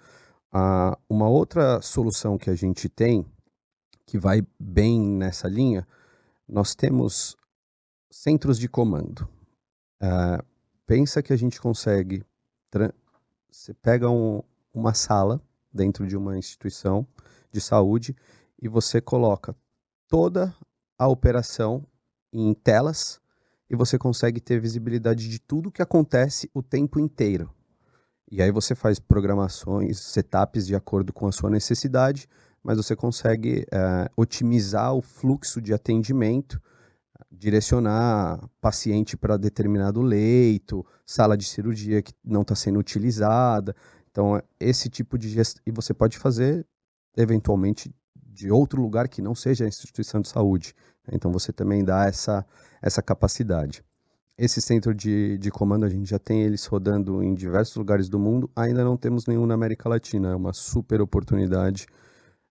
Uh, uma outra solução que a gente tem que vai bem nessa linha, nós temos centros de comando. Uh, pensa que a gente consegue. Você pega um, uma sala dentro de uma instituição de saúde e você coloca toda a operação em telas e você consegue ter visibilidade de tudo que acontece o tempo inteiro. E aí você faz programações, setups de acordo com a sua necessidade, mas você consegue é, otimizar o fluxo de atendimento, direcionar paciente para determinado leito, sala de cirurgia que não está sendo utilizada. Então, esse tipo de gestão. E você pode fazer, eventualmente, de outro lugar que não seja a instituição de saúde. Então você também dá essa, essa capacidade. Esse centro de, de comando a gente já tem eles rodando em diversos lugares do mundo, ainda não temos nenhum na América Latina. É uma super oportunidade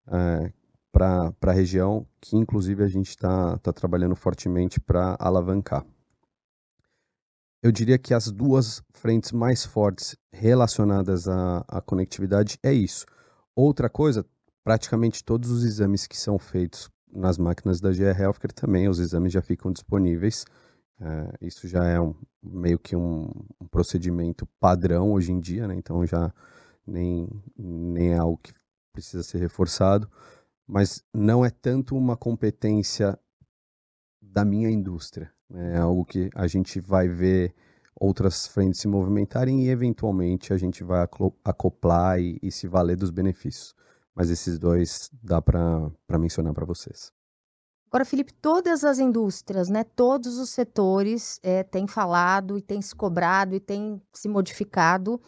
é, para a região, que inclusive a gente está tá trabalhando fortemente para alavancar. Eu diria que as duas frentes mais fortes relacionadas à, à conectividade é isso. Outra coisa, praticamente todos os exames que são feitos nas máquinas da GE Healthcare também, os exames já ficam disponíveis. É, isso já é um, meio que um, um, procedimento padrão hoje em dia, né? então já nem, nem é algo que precisa ser reforçado, mas não é tanto uma competência da minha indústria, né? é algo que a gente vai ver outras frentes se movimentarem e eventualmente a gente vai acoplar e, e se valer dos benefícios mas esses dois dá para mencionar para vocês. Agora, Felipe, todas as indústrias, né, todos os setores é, têm falado e têm se cobrado e têm se modificado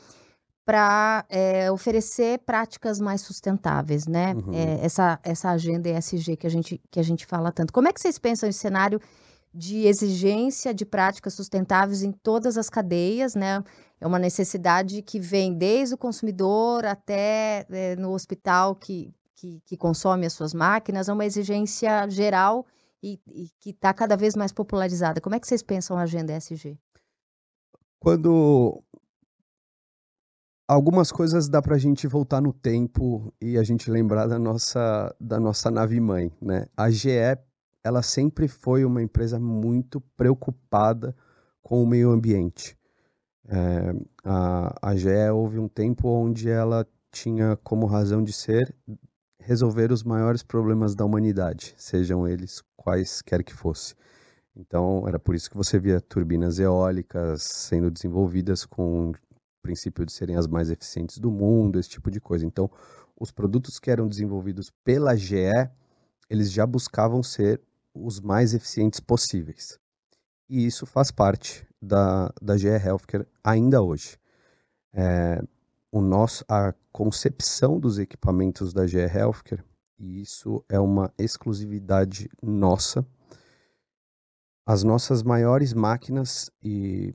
para é, oferecer práticas mais sustentáveis, né? Uhum. É, essa, essa agenda ESG que a, gente, que a gente fala tanto. Como é que vocês pensam em cenário de exigência de práticas sustentáveis em todas as cadeias, né? É uma necessidade que vem desde o consumidor até é, no hospital que, que, que, consome as suas máquinas, é uma exigência geral e, e que está cada vez mais popularizada. Como é que vocês pensam a agenda ESG? Quando algumas coisas dá para a gente voltar no tempo e a gente lembrar da nossa, da nossa nave mãe, né? A GE, ela sempre foi uma empresa muito preocupada com o meio ambiente. É, a, a GE houve um tempo onde ela tinha como razão de ser resolver os maiores problemas da humanidade, sejam eles quaisquer que fosse. Então, era por isso que você via turbinas eólicas sendo desenvolvidas com o princípio de serem as mais eficientes do mundo, esse tipo de coisa. Então, os produtos que eram desenvolvidos pela GE, eles já buscavam ser os mais eficientes possíveis. E isso faz parte da, da GE Healthcare ainda hoje. É, o nosso, a concepção dos equipamentos da GE Healthcare, e isso é uma exclusividade nossa. As nossas maiores máquinas e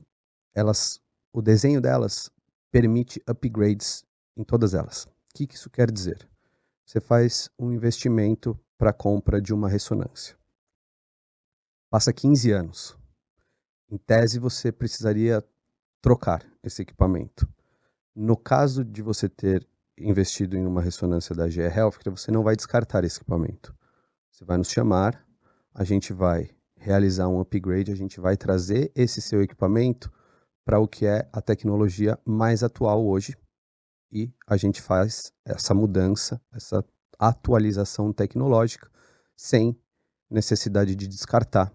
elas, o desenho delas permite upgrades em todas elas. O que, que isso quer dizer? Você faz um investimento para a compra de uma ressonância. Passa 15 anos. Em tese, você precisaria trocar esse equipamento. No caso de você ter investido em uma ressonância da GE Healthcare, você não vai descartar esse equipamento. Você vai nos chamar, a gente vai realizar um upgrade, a gente vai trazer esse seu equipamento para o que é a tecnologia mais atual hoje e a gente faz essa mudança, essa atualização tecnológica sem necessidade de descartar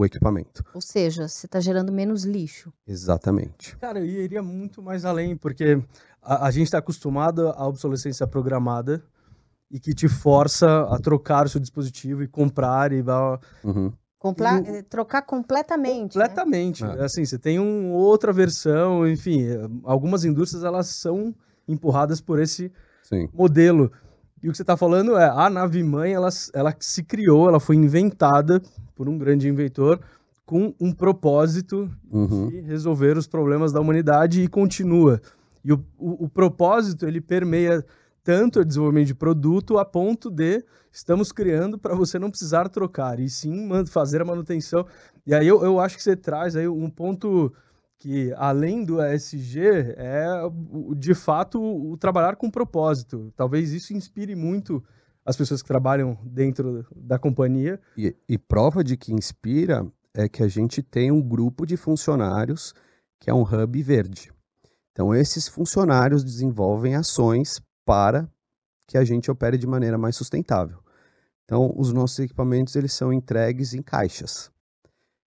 o equipamento. Ou seja, você está gerando menos lixo. Exatamente. Cara, eu iria muito mais além, porque a, a gente está acostumado à obsolescência programada e que te força a trocar o seu dispositivo e comprar e Uhum. Compla- E eh, Trocar completamente. né? completamente. É. Assim, você tem uma outra versão, enfim, eh, algumas indústrias elas são empurradas por esse Sim. modelo. E o que você está falando é a nave mãe, ela, ela se criou, ela foi inventada por um grande inventor com um propósito Uhum. de resolver os problemas da humanidade e continua. E o, o, o propósito, ele permeia tanto o desenvolvimento de produto a ponto de estamos criando para você não precisar trocar, e sim fazer a manutenção. E aí eu, eu acho que você traz aí um ponto que, além do ESG, é de fato o trabalhar com propósito. Talvez isso inspire muito as pessoas que trabalham dentro da companhia. E, e prova de que inspira é que a gente tem um grupo de funcionários que é um hub verde. Então, esses funcionários desenvolvem ações para que a gente opere de maneira mais sustentável. Então, os nossos equipamentos eles são entregues em caixas.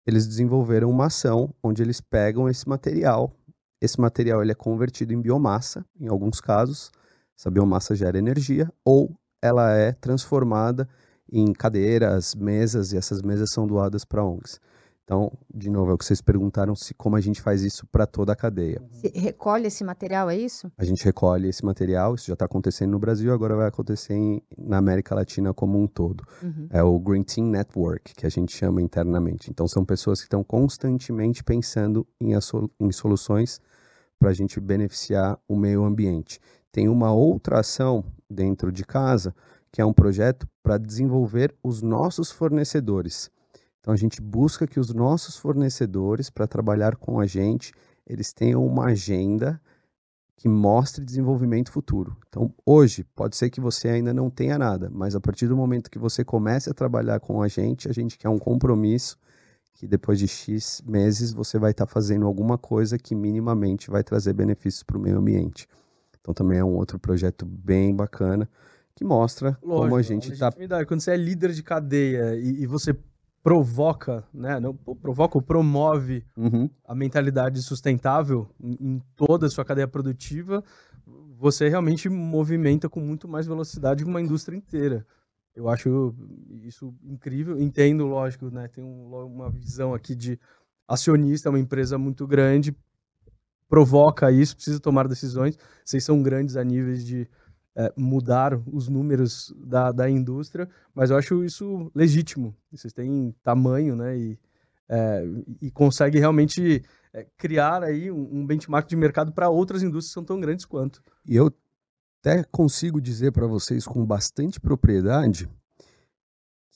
Eles desenvolveram uma ação onde eles pegam esse material. Esse material ele é convertido em biomassa, em alguns casos. Essa biomassa gera energia ou ela é transformada em cadeiras, mesas, e essas mesas são doadas para ONGs. Então, de novo, é o que vocês perguntaram se como a gente faz isso para toda a cadeia. Se recolhe esse material, é isso? A gente recolhe esse material, isso já está acontecendo no Brasil, agora vai acontecer em- na América Latina como um todo. Uhum. É o Green Team Network, que a gente chama internamente. Então, são pessoas que estão constantemente pensando em, em soluções para a gente beneficiar o meio ambiente. Tem uma outra ação dentro de casa, que é um projeto para desenvolver os nossos fornecedores. Então, a gente busca que os nossos fornecedores, para trabalhar com a gente, eles tenham uma agenda que mostre desenvolvimento futuro. Então, hoje, pode ser que você ainda não tenha nada, mas a partir do momento que você comece a trabalhar com a gente, a gente quer um compromisso que depois de X meses você vai estar fazendo alguma coisa que minimamente vai trazer benefícios para o meio ambiente. Então, também é um outro projeto bem bacana que mostra como a Lógico, gente está. Quando você é líder de cadeia e, e você provoca, né? Não provoca ou promove Uhum. a mentalidade sustentável em, em toda a sua cadeia produtiva, você realmente movimenta com muito mais velocidade uma indústria inteira. Eu acho isso incrível. Entendo, lógico, né? Tem um- uma visão aqui de acionista, uma empresa muito grande, provoca isso, precisa tomar decisões. Vocês são grandes a níveis de eh, mudar os números da, da indústria, mas eu acho isso legítimo. Vocês têm tamanho, né? E, eh, e conseguem realmente eh, criar aí um, um benchmark de mercado para outras indústrias que são tão grandes quanto. E eu até consigo dizer para vocês com bastante propriedade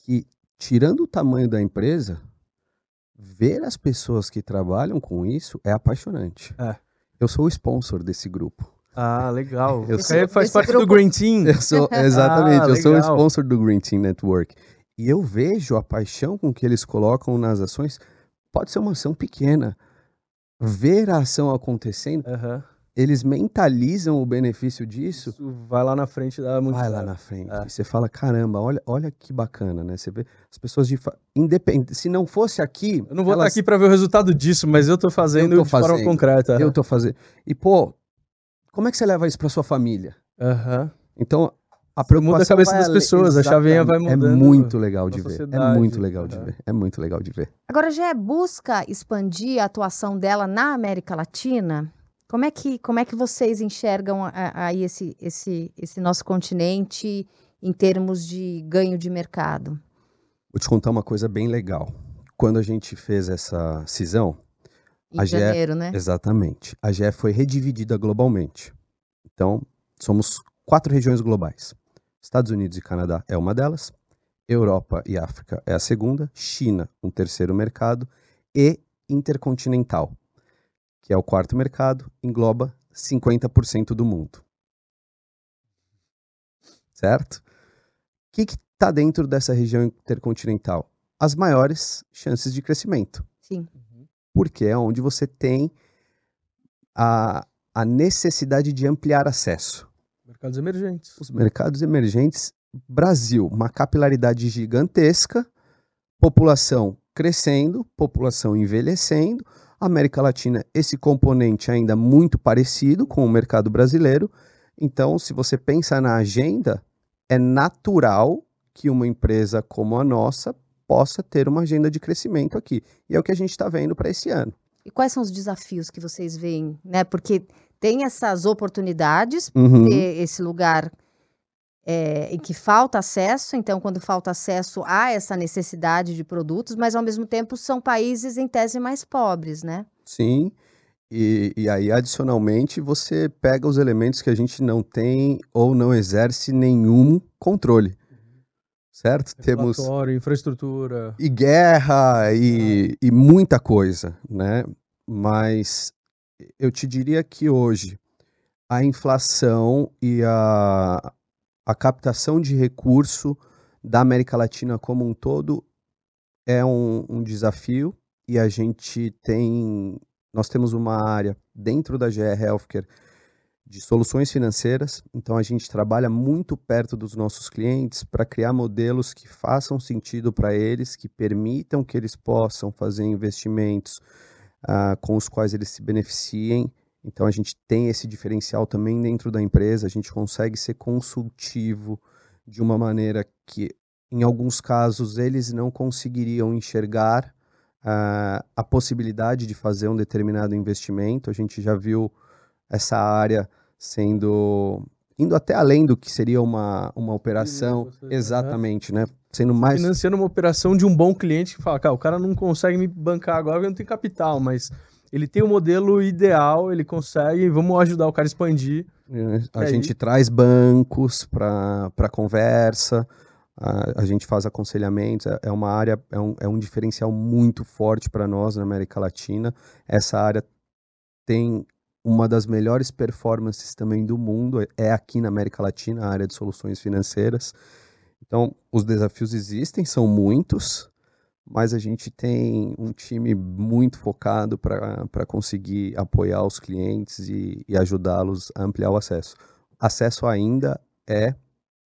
que, tirando o tamanho da empresa, ver as pessoas que trabalham com isso é apaixonante. É. Eu sou o sponsor desse grupo. Ah, legal. Eu Você sou- faz esse parte grupo- do Green Team. Eu sou, (laughs) exatamente, Ah, eu sou o sponsor do Green Team Network. E eu vejo a paixão com que eles colocam nas ações. Pode ser uma ação pequena. Ver a ação acontecendo, Aham. eles mentalizam o benefício disso Isso vai lá na frente da vai lá na frente. É. E você fala, caramba, olha, olha que bacana, né? Você vê as pessoas de fa... independente, se não fosse aqui, Eu não vou elas- estar aqui para ver o resultado disso, mas eu tô fazendo Eu tô de forma fazendo. concreta. eu tô fazendo. E pô, como é que você leva isso para sua família? Aham. Então, a Muda a preocupação cabeça das pessoas, a chavinha vai Exatamente. mudando É muito legal de ver. É muito legal de É. ver. É muito legal de ver. Agora, já busca expandir a atuação dela na América Latina? Como é que, como é que vocês enxergam aí esse, esse, esse nosso continente em termos de ganho de mercado? Vou te contar uma coisa bem legal. Quando a gente fez essa cisão, Em A GE janeiro, né? exatamente, a GE foi redividida globalmente. Então, somos quatro regiões globais. Estados Unidos e Canadá é uma delas, Europa e África é a segunda, China, um terceiro mercado, e intercontinental, que é o quarto mercado, engloba 50% do mundo. Certo? O que está dentro dessa região intercontinental? As maiores chances de crescimento. Sim. Porque é onde você tem a, a necessidade de ampliar acesso. Mercados emergentes. Os mercados emergentes, Brasil, uma capilaridade gigantesca, população crescendo, população envelhecendo, América Latina, esse componente ainda muito parecido com o mercado brasileiro. Então, se você pensa na agenda, é natural que uma empresa como a nossa possa ter uma agenda de crescimento aqui. E é o que a gente está vendo para esse ano. E quais são os desafios que vocês veem, né? Porque tem essas oportunidades, Uhum. esse lugar é, em que falta acesso, então, quando falta acesso, há essa necessidade de produtos, mas ao mesmo tempo são países em tese mais pobres, né? Sim. E, e aí, adicionalmente, você pega os elementos que a gente não tem ou não exerce nenhum controle. Certo? Temos infraestrutura. e guerra e, e muita coisa, né? Mas eu te diria que hoje a inflação e a, a captação de recurso da América Latina como um todo é um, um desafio e a gente tem, nós temos uma área dentro da GR Healthcare de soluções financeiras, então a gente trabalha muito perto dos nossos clientes para criar modelos que façam sentido para eles, que permitam que eles possam fazer investimentos ah, com os quais eles se beneficiem. Então a gente tem esse diferencial também dentro da empresa, a gente consegue ser consultivo de uma maneira que, em alguns casos, eles não conseguiriam enxergar ah, a possibilidade de fazer um determinado investimento. A gente já viu essa área sendo indo até além do que seria uma, uma operação, Você- né? exatamente, né? Sendo mais Financiando uma operação de um bom cliente que fala, cara, o cara não consegue me bancar agora porque não tem capital, mas ele tem o modelo ideal, ele consegue, vamos ajudar o cara a expandir. né? a aí? gente traz bancos para conversa, a, a gente faz aconselhamentos, é, é uma área, é um, é um diferencial muito forte para nós na América Latina. Essa área tem uma das melhores performances também do mundo, é- é aqui na América Latina, a área de soluções financeiras. Então, os desafios existem, são muitos, mas a gente tem um time muito focado para conseguir apoiar os clientes e, e ajudá-los a ampliar o acesso. Acesso ainda é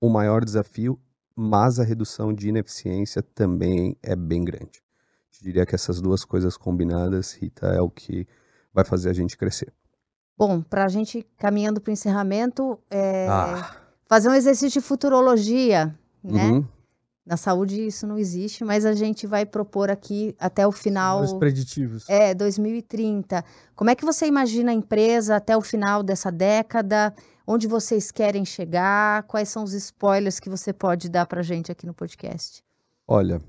o maior desafio, mas a redução de ineficiência também é bem grande. Eu diria que essas duas coisas combinadas, Rita, é o que vai fazer a gente crescer. Bom, para a gente caminhando para o encerramento, é, Ah. fazer um exercício de futurologia, né? Uhum. Na saúde isso não existe, mas a gente vai propor aqui até o final. Os preditivos. É, 2030. Como é que você imagina a empresa até o final dessa década? Onde vocês querem chegar? Quais são os spoilers que você pode dar para gente aqui no podcast? Olha,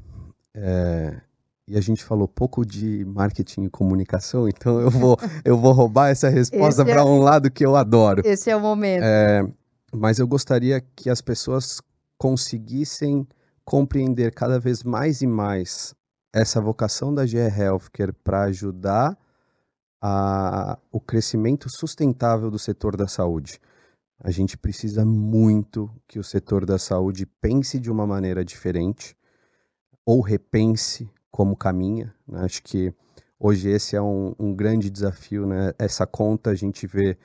é, e a gente falou pouco de marketing e comunicação, (laughs) então eu vou, eu vou roubar essa resposta é- para um lado que eu adoro. Esse é o momento. É, mas eu gostaria que as pessoas conseguissem compreender cada vez mais e mais essa vocação da GR Healthcare para ajudar a, o crescimento sustentável do setor da saúde. A gente precisa muito que o setor da saúde pense de uma maneira diferente ou repense como caminha. né? Acho que hoje esse é um, um grande desafio. Né? Essa conta a gente vê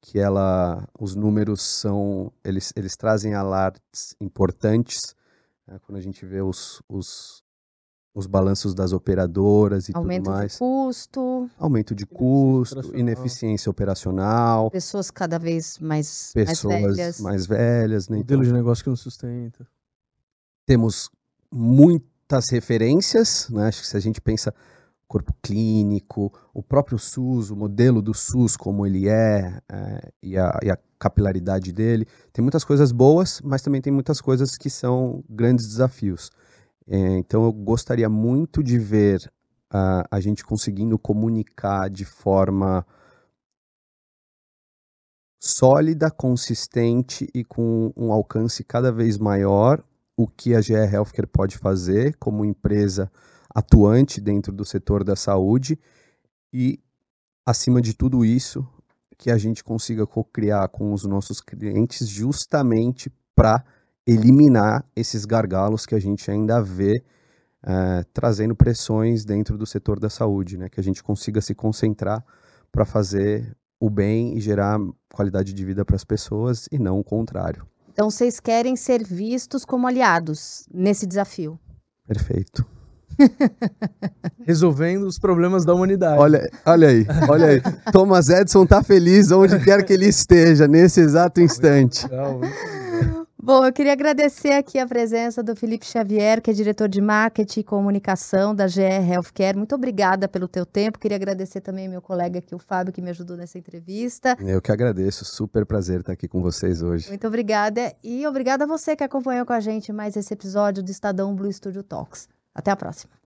que ela, os números são, eles, eles trazem alertas importantes. né? Quando a gente vê os, os, os balanços das operadoras e Aumento tudo de mais. custo, Aumento de custo, operacional. ineficiência operacional, pessoas cada vez mais, mais pessoas velhas. mais velhas, né? Modelo Então, de negócio que não sustenta. temos muitas referências, né? Acho que se a gente pensa corpo clínico, o próprio SUS, o modelo do SUS como ele é, é, e, a, e a capilaridade dele, tem muitas coisas boas, mas também tem muitas coisas que são grandes desafios. É, então eu gostaria muito de ver a, a gente conseguindo comunicar de forma sólida, consistente e com um alcance cada vez maior o que a GE Healthcare pode fazer como empresa atuante dentro do setor da saúde e, acima de tudo isso, que a gente consiga co-criar com os nossos clientes justamente para eliminar esses gargalos que a gente ainda vê é, trazendo pressões dentro do setor da saúde, né? que a gente consiga se concentrar para fazer o bem e gerar qualidade de vida para as pessoas e não o contrário. Então vocês querem ser vistos como aliados nesse desafio. Perfeito. (laughs) Resolvendo os problemas da humanidade. Olha, olha aí, olha aí. (laughs) Thomas Edison tá feliz onde quer que ele esteja, nesse exato instante. Muito legal, muito Bom, eu queria agradecer aqui a presença do Felipe Xavier, que é diretor de marketing e comunicação da GR Healthcare. Muito obrigada pelo teu tempo. Queria agradecer também meu colega aqui, o Fábio, que me ajudou nessa entrevista. Eu que agradeço. Super prazer estar aqui com vocês hoje. Muito obrigada. E obrigada a você que acompanhou com a gente mais esse episódio do Estadão Blue Studio Talks. Até a próxima.